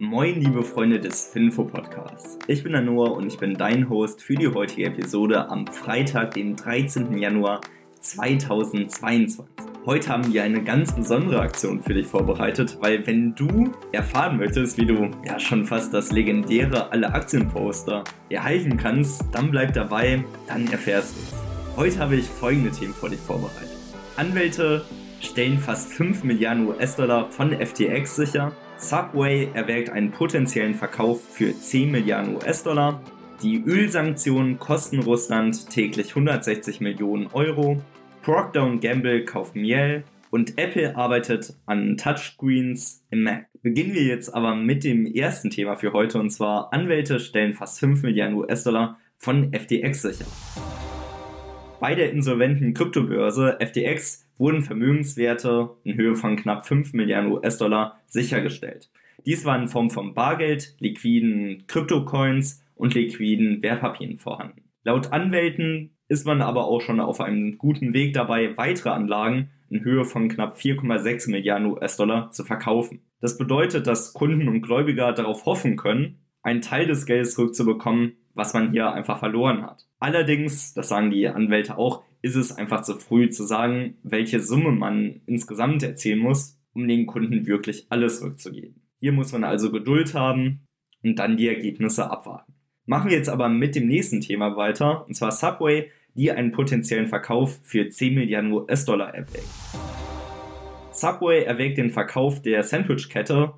Moin, liebe Freunde des Finfo Podcasts. Ich bin der Noah und ich bin dein Host für die heutige Episode am Freitag, den 13. Januar 2022. Heute haben wir eine ganz besondere Aktion für dich vorbereitet, weil wenn du erfahren möchtest, wie du ja schon fast das legendäre Alle Aktienposter erhalten kannst, dann bleib dabei, dann erfährst du es. Heute habe ich folgende Themen für dich vorbereitet. Anwälte stellen fast 5 Milliarden US-Dollar von FTX sicher. Subway erwägt einen potenziellen Verkauf für 10 Milliarden US-Dollar. Die Ölsanktionen kosten Russland täglich 160 Millionen Euro. Procter Gamble kauft Miel und Apple arbeitet an Touchscreens im Mac. Beginnen wir jetzt aber mit dem ersten Thema für heute und zwar Anwälte stellen fast 5 Milliarden US-Dollar von FTX sicher. Bei der insolventen Kryptobörse FTX wurden Vermögenswerte in Höhe von knapp 5 Milliarden US-Dollar sichergestellt. Dies war in Form von Bargeld, liquiden Kryptocoins und liquiden Wertpapieren vorhanden. Laut Anwälten ist man aber auch schon auf einem guten Weg dabei, weitere Anlagen in Höhe von knapp 4,6 Milliarden US-Dollar zu verkaufen. Das bedeutet, dass Kunden und Gläubiger darauf hoffen können, einen Teil des Geldes zurückzubekommen, was man hier einfach verloren hat. Allerdings, das sagen die Anwälte auch, ist es einfach zu früh zu sagen, welche Summe man insgesamt erzielen muss, um den Kunden wirklich alles rückzugeben. Hier muss man also Geduld haben und dann die Ergebnisse abwarten. Machen wir jetzt aber mit dem nächsten Thema weiter, und zwar Subway, die einen potenziellen Verkauf für 10 Milliarden US-Dollar erwägt. Subway erwägt den Verkauf der Sandwich-Kette,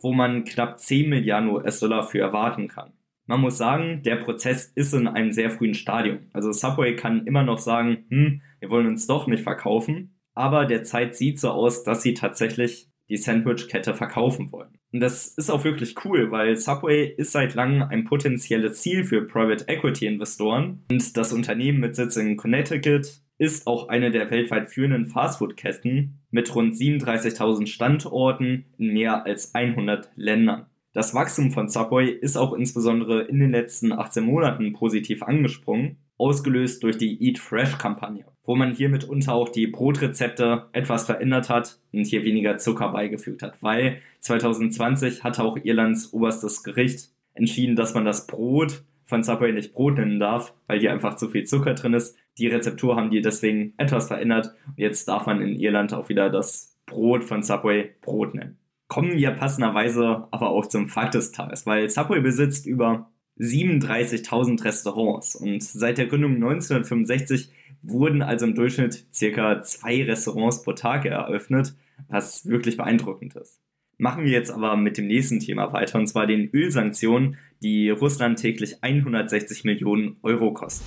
wo man knapp 10 Milliarden US-Dollar für erwarten kann. Man muss sagen, der Prozess ist in einem sehr frühen Stadium. Also Subway kann immer noch sagen, hm, wir wollen uns doch nicht verkaufen, aber derzeit sieht so aus, dass sie tatsächlich die Sandwich-Kette verkaufen wollen. Und das ist auch wirklich cool, weil Subway ist seit langem ein potenzielles Ziel für Private Equity Investoren und das Unternehmen mit Sitz in Connecticut ist auch eine der weltweit führenden Fastfood-Ketten mit rund 37.000 Standorten in mehr als 100 Ländern. Das Wachstum von Subway ist auch insbesondere in den letzten 18 Monaten positiv angesprungen, ausgelöst durch die Eat Fresh Kampagne, wo man hier mitunter auch die Brotrezepte etwas verändert hat und hier weniger Zucker beigefügt hat, weil 2020 hatte auch Irlands oberstes Gericht entschieden, dass man das Brot von Subway nicht Brot nennen darf, weil hier einfach zu viel Zucker drin ist. Die Rezeptur haben die deswegen etwas verändert. Und jetzt darf man in Irland auch wieder das Brot von Subway Brot nennen kommen wir passenderweise aber auch zum Fakt des Tages, weil Subway besitzt über 37.000 Restaurants und seit der Gründung 1965 wurden also im Durchschnitt circa zwei Restaurants pro Tag eröffnet, was wirklich beeindruckend ist. Machen wir jetzt aber mit dem nächsten Thema weiter, und zwar den Ölsanktionen, die Russland täglich 160 Millionen Euro kosten.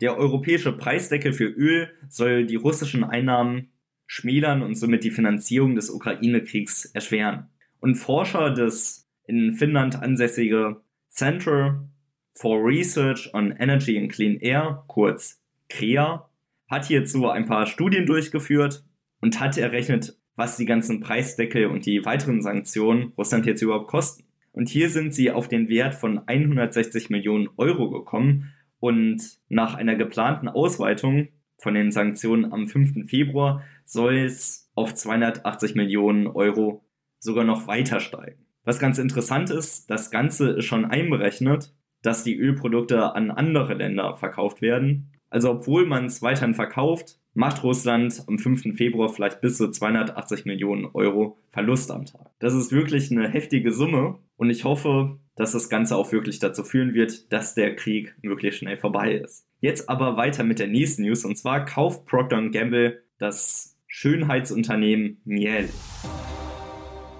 Der europäische Preisdeckel für Öl soll die russischen Einnahmen schmälern und somit die Finanzierung des Ukraine-Kriegs erschweren. Und Forscher des in Finnland ansässige Center for Research on Energy and Clean Air, kurz CREA, hat hierzu ein paar Studien durchgeführt und hat errechnet, was die ganzen Preisdeckel und die weiteren Sanktionen Russland jetzt überhaupt kosten. Und hier sind sie auf den Wert von 160 Millionen Euro gekommen und nach einer geplanten Ausweitung von den Sanktionen am 5. Februar soll es auf 280 Millionen Euro sogar noch weiter steigen. Was ganz interessant ist, das Ganze ist schon einberechnet, dass die Ölprodukte an andere Länder verkauft werden. Also obwohl man es weiterhin verkauft, macht Russland am 5. Februar vielleicht bis zu 280 Millionen Euro Verlust am Tag. Das ist wirklich eine heftige Summe und ich hoffe, dass das Ganze auch wirklich dazu führen wird, dass der Krieg wirklich schnell vorbei ist. Jetzt aber weiter mit der nächsten News und zwar kauft Procter Gamble das Schönheitsunternehmen Miel.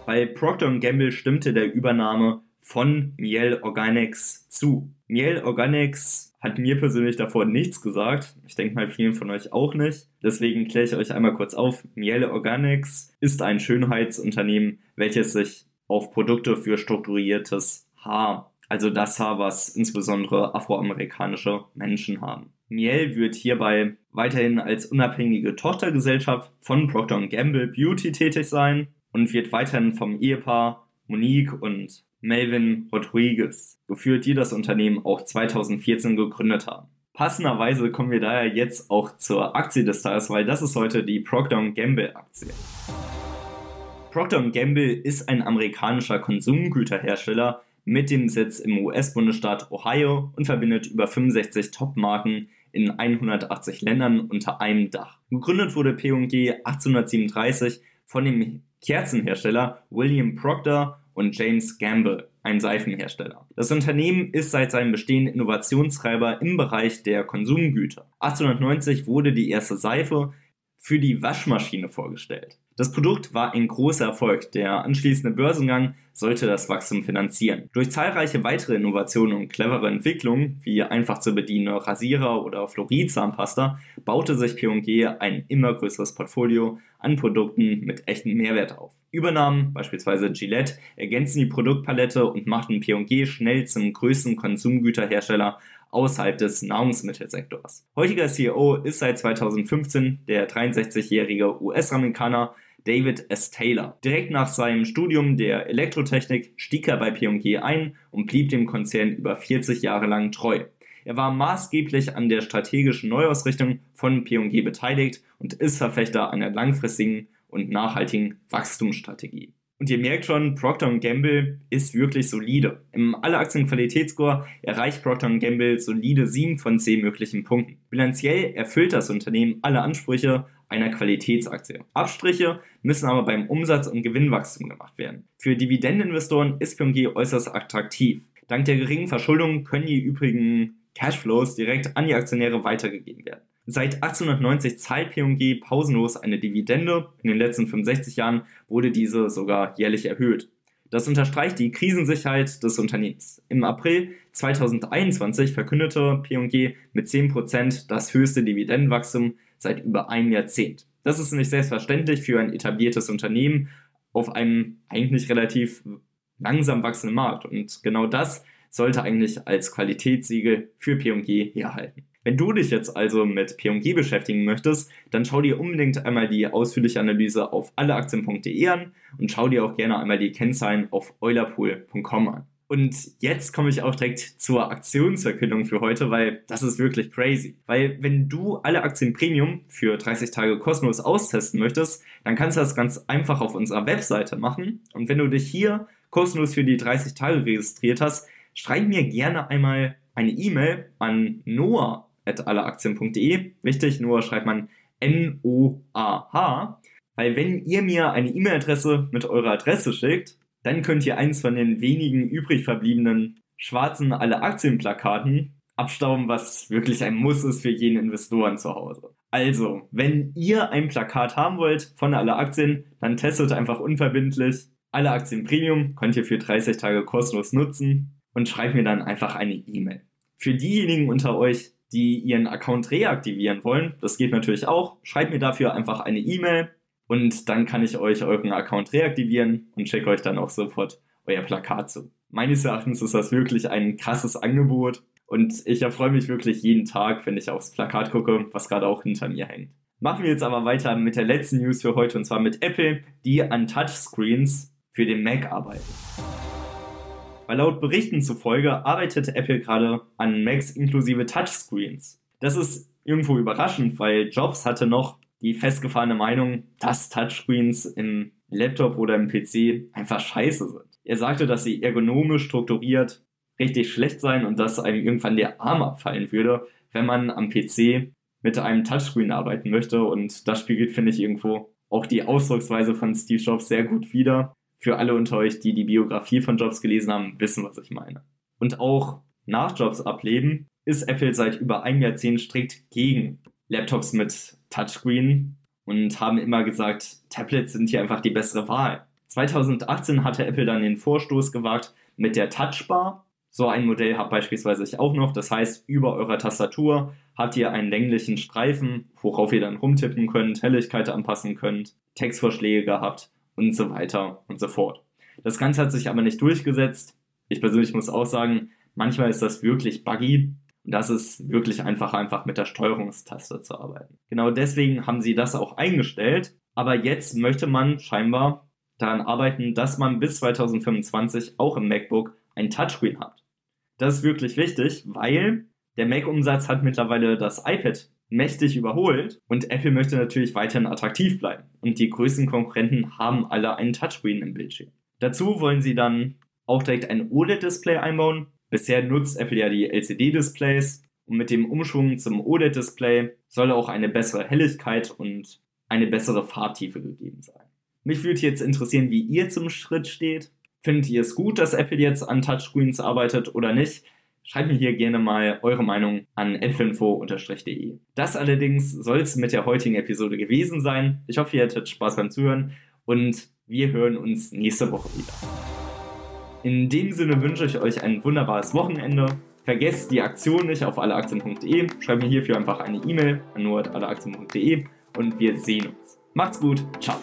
Bei Procter Gamble stimmte der Übernahme von Miel Organics zu. Miel Organics hat mir persönlich davor nichts gesagt. Ich denke mal vielen von euch auch nicht. Deswegen kläre ich euch einmal kurz auf. Miel Organics ist ein Schönheitsunternehmen, welches sich auf Produkte für strukturiertes Haar also das Haar, was insbesondere afroamerikanische Menschen haben. Miel wird hierbei weiterhin als unabhängige Tochtergesellschaft von Procter Gamble Beauty tätig sein und wird weiterhin vom Ehepaar Monique und Melvin Rodriguez geführt, die das Unternehmen auch 2014 gegründet haben. Passenderweise kommen wir daher jetzt auch zur Aktie des Tages, weil das ist heute die Procter Gamble Aktie. Procter Gamble ist ein amerikanischer Konsumgüterhersteller mit dem Sitz im US-Bundesstaat Ohio und verbindet über 65 Top-Marken in 180 Ländern unter einem Dach. Gegründet wurde P&G 1837 von dem Kerzenhersteller William Procter und James Gamble, ein Seifenhersteller. Das Unternehmen ist seit seinem Bestehen Innovationstreiber im Bereich der Konsumgüter. 1890 wurde die erste Seife für die Waschmaschine vorgestellt. Das Produkt war ein großer Erfolg. Der anschließende Börsengang sollte das Wachstum finanzieren. Durch zahlreiche weitere Innovationen und clevere Entwicklungen, wie einfach zu bedienende Rasierer oder Fluoridzahnpasta, baute sich P&G ein immer größeres Portfolio an Produkten mit echtem Mehrwert auf. Übernahmen, beispielsweise Gillette, ergänzen die Produktpalette und machten P&G schnell zum größten Konsumgüterhersteller außerhalb des Nahrungsmittelsektors. Heutiger CEO ist seit 2015 der 63-jährige US-Amerikaner David S. Taylor. Direkt nach seinem Studium der Elektrotechnik stieg er bei P&G ein und blieb dem Konzern über 40 Jahre lang treu. Er war maßgeblich an der strategischen Neuausrichtung von P&G beteiligt und ist Verfechter einer langfristigen und nachhaltigen Wachstumsstrategie. Und ihr merkt schon, Procter Gamble ist wirklich solide. Im Alle-Aktien-Qualitätsscore erreicht Procter Gamble solide 7 von 10 möglichen Punkten. Bilanziell erfüllt das Unternehmen alle Ansprüche einer Qualitätsaktie. Abstriche müssen aber beim Umsatz- und Gewinnwachstum gemacht werden. Für Dividendeninvestoren ist P&G äußerst attraktiv. Dank der geringen Verschuldung können die übrigen Cashflows direkt an die Aktionäre weitergegeben werden. Seit 1890 zahlt P&G pausenlos eine Dividende. In den letzten 65 Jahren wurde diese sogar jährlich erhöht. Das unterstreicht die Krisensicherheit des Unternehmens. Im April 2021 verkündete P&G mit 10% das höchste Dividendenwachstum seit über einem Jahrzehnt. Das ist nicht selbstverständlich für ein etabliertes Unternehmen auf einem eigentlich relativ langsam wachsenden Markt. Und genau das sollte eigentlich als Qualitätssiegel für P&G herhalten. Wenn du dich jetzt also mit P&G beschäftigen möchtest, dann schau dir unbedingt einmal die ausführliche Analyse auf alleaktien.de an und schau dir auch gerne einmal die Kennzahlen auf eulerpool.com an. Und jetzt komme ich auch direkt zur Aktionsverkündung für heute, weil das ist wirklich crazy. Weil wenn du alle Aktien Premium für 30 Tage kostenlos austesten möchtest, dann kannst du das ganz einfach auf unserer Webseite machen. Und wenn du dich hier kostenlos für die 30 Tage registriert hast, schreib mir gerne einmal eine E-Mail an noah alleaktien.de. Wichtig, nur schreibt man N-O-A-H, weil wenn ihr mir eine E-Mail-Adresse mit eurer Adresse schickt, dann könnt ihr eins von den wenigen übrig verbliebenen schwarzen alle Aktienplakaten abstauben, was wirklich ein Muss ist für jeden Investoren zu Hause. Also, wenn ihr ein Plakat haben wollt von alle Aktien, dann testet einfach unverbindlich. Alle Aktien Premium könnt ihr für 30 Tage kostenlos nutzen und schreibt mir dann einfach eine E-Mail. Für diejenigen unter euch, die ihren Account reaktivieren wollen, das geht natürlich auch, schreibt mir dafür einfach eine E-Mail und dann kann ich euch euren Account reaktivieren und schicke euch dann auch sofort euer Plakat zu. Meines Erachtens ist das wirklich ein krasses Angebot und ich erfreue mich wirklich jeden Tag, wenn ich aufs Plakat gucke, was gerade auch hinter mir hängt. Machen wir jetzt aber weiter mit der letzten News für heute und zwar mit Apple, die an Touchscreens für den Mac arbeiten. Weil laut Berichten zufolge arbeitet Apple gerade an Macs inklusive Touchscreens. Das ist irgendwo überraschend, weil Jobs hatte noch die festgefahrene Meinung, dass Touchscreens im Laptop oder im PC einfach scheiße sind. Er sagte, dass sie ergonomisch strukturiert richtig schlecht seien und dass einem irgendwann der Arm abfallen würde, wenn man am PC mit einem Touchscreen arbeiten möchte. Und das spiegelt, finde ich, irgendwo auch die Ausdrucksweise von Steve Jobs sehr gut wider für alle unter euch, die die Biografie von Jobs gelesen haben, wissen, was ich meine. Und auch nach Jobs Ableben ist Apple seit über einem Jahrzehnt strikt gegen Laptops mit Touchscreen und haben immer gesagt, Tablets sind hier einfach die bessere Wahl. 2018 hatte Apple dann den Vorstoß gewagt mit der Touchbar. So ein Modell habt beispielsweise ich auch noch. Das heißt, über eurer Tastatur habt ihr einen länglichen Streifen, worauf ihr dann rumtippen könnt, Helligkeit anpassen könnt, Textvorschläge gehabt und so weiter und so fort. Das Ganze hat sich aber nicht durchgesetzt. Ich persönlich muss auch sagen, manchmal ist das wirklich buggy und das ist wirklich einfach, einfach mit der Steuerungstaste zu arbeiten. Genau deswegen haben sie das auch eingestellt. Aber jetzt möchte man scheinbar daran arbeiten, dass man bis 2025 auch im MacBook ein Touchscreen hat. Das ist wirklich wichtig, weil der Mac-Umsatz hat mittlerweile das iPad mächtig überholt und Apple möchte natürlich weiterhin attraktiv bleiben. Und die größten Konkurrenten haben alle einen Touchscreen im Bildschirm. Dazu wollen sie dann auch direkt ein OLED-Display einbauen. Bisher nutzt Apple ja die LCD-Displays und mit dem Umschwung zum OLED-Display soll auch eine bessere Helligkeit und eine bessere Farbtiefe gegeben sein. Mich würde jetzt interessieren, wie ihr zum Schritt steht. Findet ihr es gut, dass Apple jetzt an Touchscreens arbeitet oder nicht? Schreibt mir hier gerne mal eure Meinung an edfinfo-de. Das allerdings soll es mit der heutigen Episode gewesen sein. Ich hoffe, ihr hattet Spaß beim Zuhören und wir hören uns nächste Woche wieder. In dem Sinne wünsche ich euch ein wunderbares Wochenende. Vergesst die Aktion nicht auf alleaktien.de. Schreibt mir hierfür einfach eine E-Mail an nur.alleaktien.de und wir sehen uns. Macht's gut. Ciao.